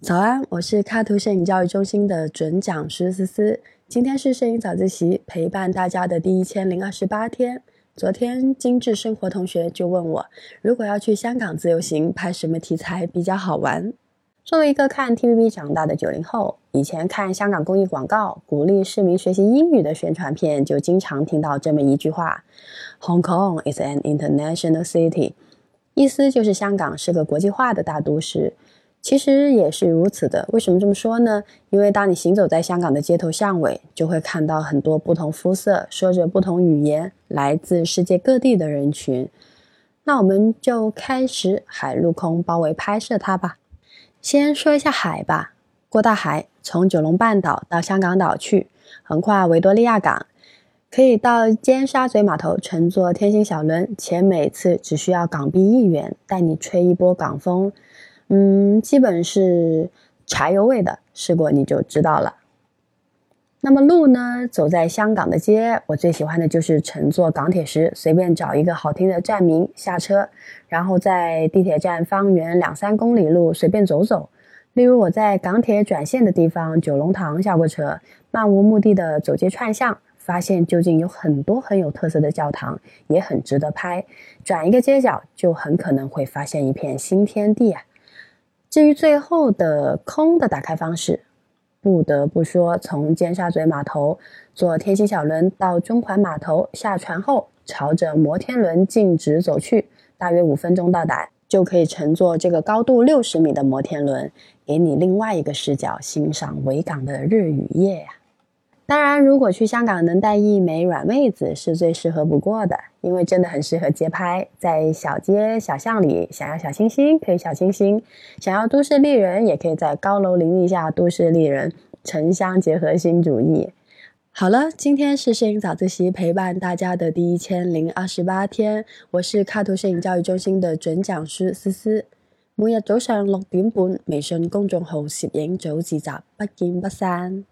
早安，我是卡图摄影教育中心的准讲师思思。今天是摄影早自习陪伴大家的第一千零二十八天。昨天精致生活同学就问我，如果要去香港自由行，拍什么题材比较好玩？作为一个看 TVB 长大的九零后，以前看香港公益广告、鼓励市民学习英语的宣传片，就经常听到这么一句话：“Hong Kong is an international city。”意思就是香港是个国际化的大都市。其实也是如此的。为什么这么说呢？因为当你行走在香港的街头巷尾，就会看到很多不同肤色、说着不同语言、来自世界各地的人群。那我们就开始海陆空包围拍摄它吧。先说一下海吧，过大海，从九龙半岛到香港岛去，横跨维多利亚港，可以到尖沙咀码头乘坐天星小轮，且每次只需要港币一元，带你吹一波港风。嗯，基本是柴油味的，试过你就知道了。那么路呢？走在香港的街，我最喜欢的就是乘坐港铁时，随便找一个好听的站名下车，然后在地铁站方圆两三公里路随便走走。例如我在港铁转线的地方九龙塘下过车，漫无目的的走街串巷，发现究竟有很多很有特色的教堂，也很值得拍。转一个街角，就很可能会发现一片新天地啊！至于最后的空的打开方式，不得不说，从尖沙咀码头坐天星小轮到中环码头下船后，朝着摩天轮径直走去，大约五分钟到达，就可以乘坐这个高度六十米的摩天轮，给你另外一个视角欣赏维港的日与夜呀。当然，如果去香港能带一枚软妹子是最适合不过的，因为真的很适合街拍。在小街小巷里，想要小清新可以小清新，想要都市丽人也可以在高楼林立下都市丽人，城乡结合新主义。好了，今天是摄影早自习陪伴大家的第一千零二十八天，我是卡图摄影教育中心的准讲师思思。每日早上六点半，微信公众号摄影早自习，不见不散。